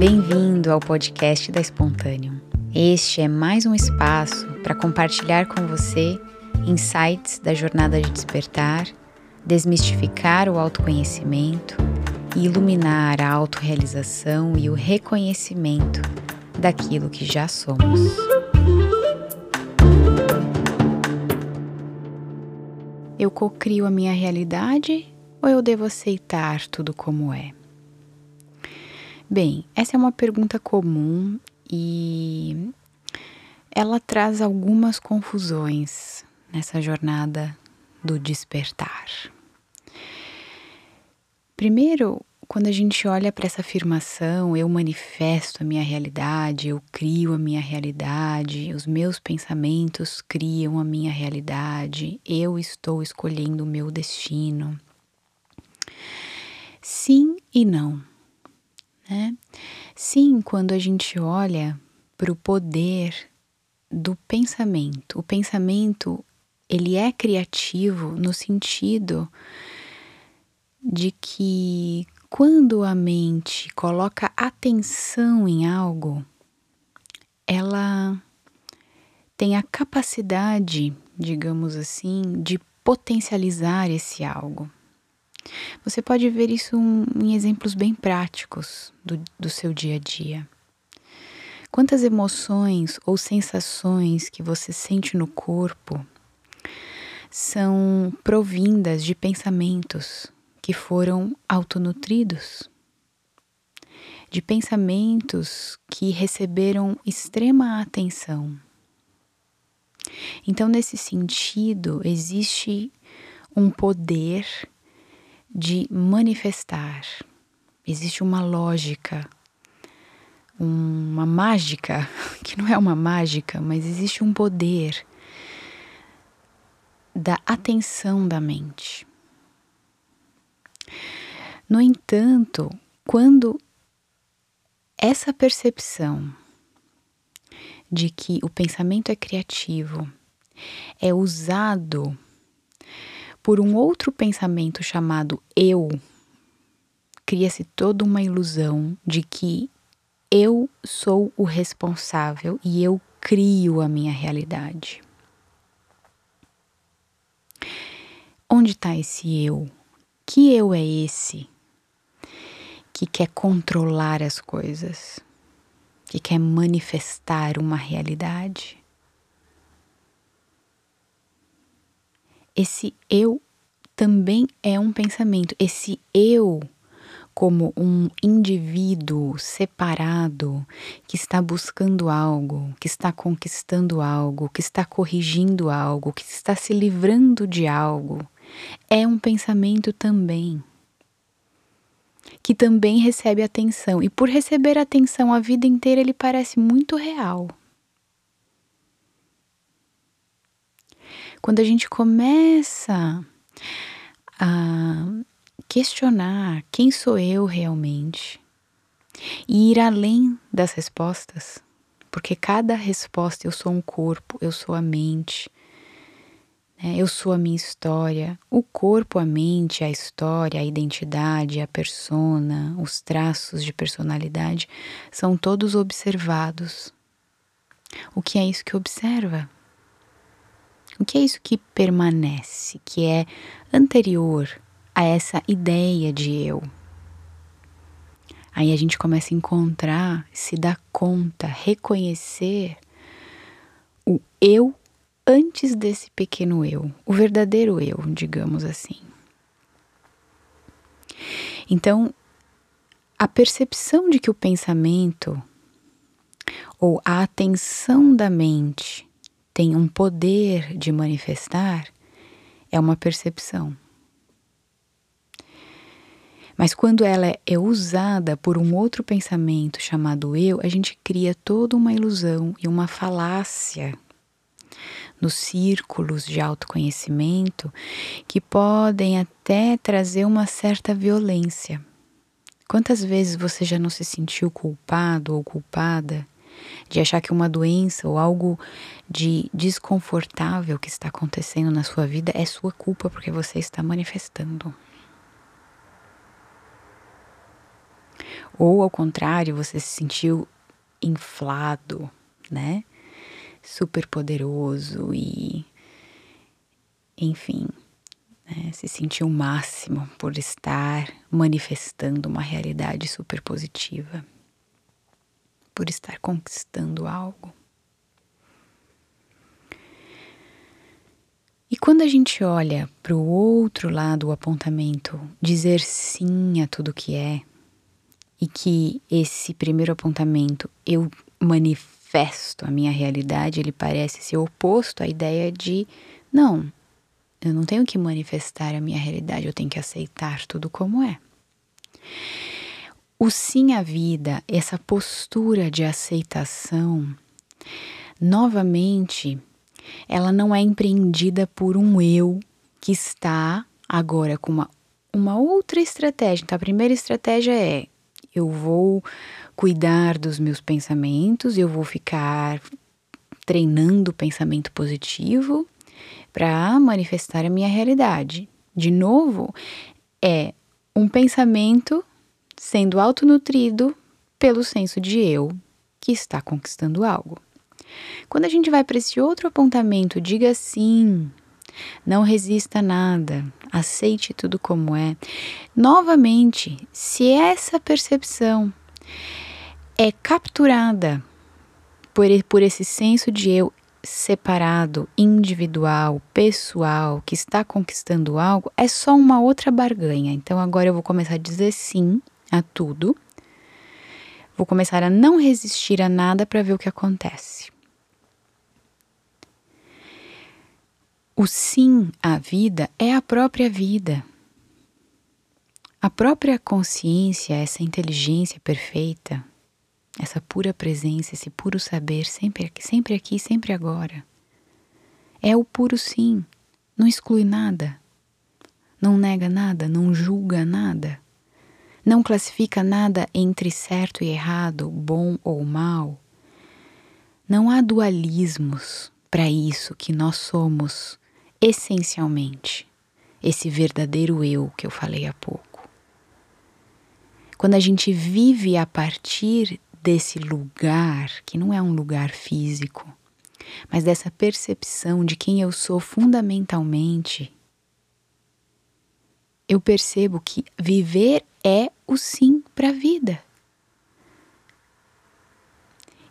Bem-vindo ao podcast da Espontâneo. Este é mais um espaço para compartilhar com você insights da jornada de despertar, desmistificar o autoconhecimento e iluminar a autorrealização e o reconhecimento daquilo que já somos. Eu cocrio a minha realidade ou eu devo aceitar tudo como é? Bem, essa é uma pergunta comum e ela traz algumas confusões nessa jornada do despertar. Primeiro, quando a gente olha para essa afirmação, eu manifesto a minha realidade, eu crio a minha realidade, os meus pensamentos criam a minha realidade, eu estou escolhendo o meu destino. Sim e não. Né? Sim, quando a gente olha para o poder do pensamento, o pensamento ele é criativo no sentido de que quando a mente coloca atenção em algo, ela tem a capacidade, digamos assim, de potencializar esse algo. Você pode ver isso em exemplos bem práticos do, do seu dia a dia. Quantas emoções ou sensações que você sente no corpo são provindas de pensamentos que foram autonutridos, de pensamentos que receberam extrema atenção. Então, nesse sentido, existe um poder de manifestar. Existe uma lógica, uma mágica, que não é uma mágica, mas existe um poder da atenção da mente. No entanto, quando essa percepção de que o pensamento é criativo é usado por um outro pensamento chamado eu, cria-se toda uma ilusão de que eu sou o responsável e eu crio a minha realidade. Onde está esse eu? Que eu é esse que quer controlar as coisas, que quer manifestar uma realidade? Esse eu também é um pensamento. Esse eu, como um indivíduo separado que está buscando algo, que está conquistando algo, que está corrigindo algo, que está se livrando de algo, é um pensamento também. Que também recebe atenção. E por receber atenção a vida inteira, ele parece muito real. Quando a gente começa a questionar quem sou eu realmente e ir além das respostas, porque cada resposta eu sou um corpo, eu sou a mente, né? eu sou a minha história, o corpo, a mente, a história, a identidade, a persona, os traços de personalidade são todos observados. O que é isso que observa? O que é isso que permanece, que é anterior a essa ideia de eu? Aí a gente começa a encontrar, se dar conta, reconhecer o eu antes desse pequeno eu, o verdadeiro eu, digamos assim. Então, a percepção de que o pensamento ou a atenção da mente tem um poder de manifestar é uma percepção. Mas quando ela é usada por um outro pensamento chamado eu, a gente cria toda uma ilusão e uma falácia nos círculos de autoconhecimento que podem até trazer uma certa violência. Quantas vezes você já não se sentiu culpado ou culpada de achar que uma doença ou algo de desconfortável que está acontecendo na sua vida é sua culpa porque você está manifestando. Ou ao contrário, você se sentiu inflado, né? Super poderoso e enfim, né? se sentiu o máximo por estar manifestando uma realidade super positiva, por estar conquistando algo. E quando a gente olha para o outro lado o apontamento, dizer sim a tudo que é, e que esse primeiro apontamento eu manifesto a minha realidade, ele parece ser oposto à ideia de não, eu não tenho que manifestar a minha realidade, eu tenho que aceitar tudo como é. O sim à vida, essa postura de aceitação, novamente, ela não é empreendida por um eu que está agora com uma, uma outra estratégia. Então, a primeira estratégia é: eu vou cuidar dos meus pensamentos, eu vou ficar treinando o pensamento positivo para manifestar a minha realidade. De novo, é um pensamento sendo autonutrido pelo senso de eu que está conquistando algo. Quando a gente vai para esse outro apontamento, diga sim, não resista a nada, aceite tudo como é. Novamente, se essa percepção é capturada por, por esse senso de eu separado, individual, pessoal, que está conquistando algo, é só uma outra barganha. Então agora eu vou começar a dizer sim a tudo. Vou começar a não resistir a nada para ver o que acontece. O sim à vida é a própria vida. A própria consciência, essa inteligência perfeita, essa pura presença, esse puro saber, sempre aqui, sempre aqui, sempre agora. É o puro sim, não exclui nada, não nega nada, não julga nada, não classifica nada entre certo e errado, bom ou mal. Não há dualismos para isso que nós somos essencialmente esse verdadeiro eu que eu falei há pouco. Quando a gente vive a partir desse lugar, que não é um lugar físico, mas dessa percepção de quem eu sou fundamentalmente, eu percebo que viver é o sim para a vida.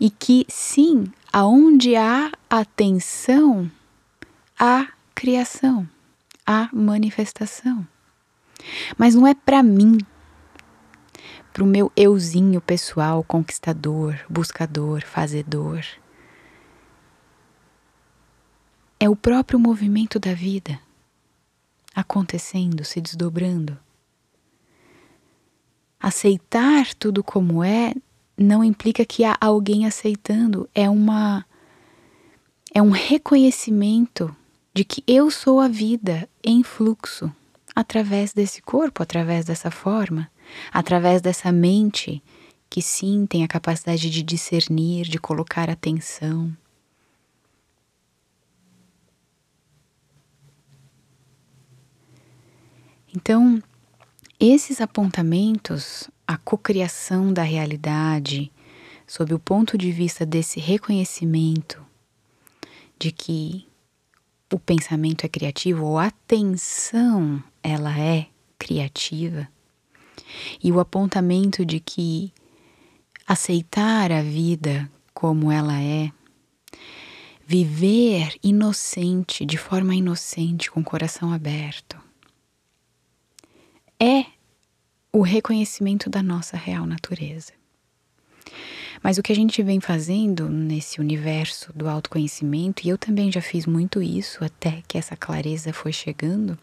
E que sim, aonde há atenção, há criação, a manifestação. Mas não é para mim, para o meu euzinho pessoal, conquistador, buscador, fazedor. É o próprio movimento da vida acontecendo, se desdobrando. Aceitar tudo como é não implica que há alguém aceitando, é uma é um reconhecimento de que eu sou a vida em fluxo através desse corpo, através dessa forma, através dessa mente que sim tem a capacidade de discernir, de colocar atenção. Então, esses apontamentos, a cocriação da realidade, sob o ponto de vista desse reconhecimento de que o pensamento é criativo ou a atenção ela é criativa e o apontamento de que aceitar a vida como ela é, viver inocente, de forma inocente, com o coração aberto, é o reconhecimento da nossa real natureza. Mas o que a gente vem fazendo nesse universo do autoconhecimento, e eu também já fiz muito isso até que essa clareza foi chegando,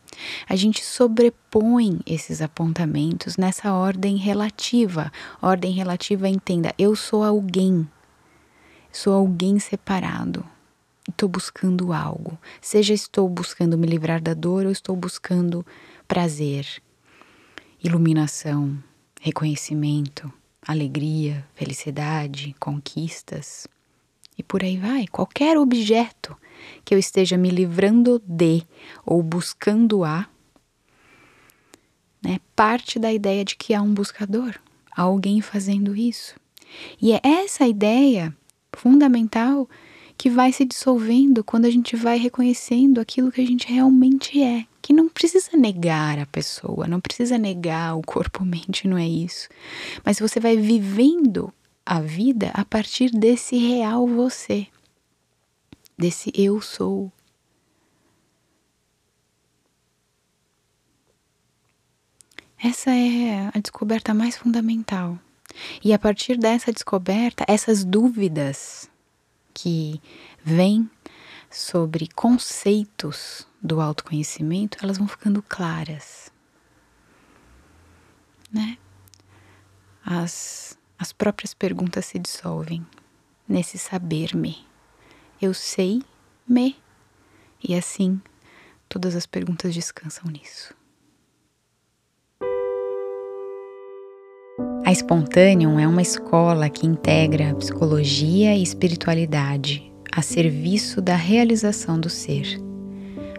a gente sobrepõe esses apontamentos nessa ordem relativa. Ordem relativa, entenda, eu sou alguém, sou alguém separado. Estou buscando algo. Seja estou buscando me livrar da dor ou estou buscando prazer, iluminação, reconhecimento alegria, felicidade, conquistas e por aí vai. Qualquer objeto que eu esteja me livrando de ou buscando a, né, parte da ideia de que há um buscador, alguém fazendo isso. E é essa ideia fundamental que vai se dissolvendo quando a gente vai reconhecendo aquilo que a gente realmente é. Que não precisa negar a pessoa, não precisa negar o corpo-mente, não é isso. Mas você vai vivendo a vida a partir desse real você, desse eu sou. Essa é a descoberta mais fundamental. E a partir dessa descoberta, essas dúvidas que vêm sobre conceitos do autoconhecimento, elas vão ficando claras. Né? As, as próprias perguntas se dissolvem nesse saber-me. Eu sei-me. E assim, todas as perguntas descansam nisso. A Spontaneum é uma escola que integra psicologia e espiritualidade a serviço da realização do ser.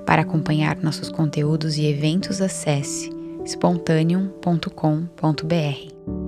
Para acompanhar nossos conteúdos e eventos, acesse spontaneum.com.br.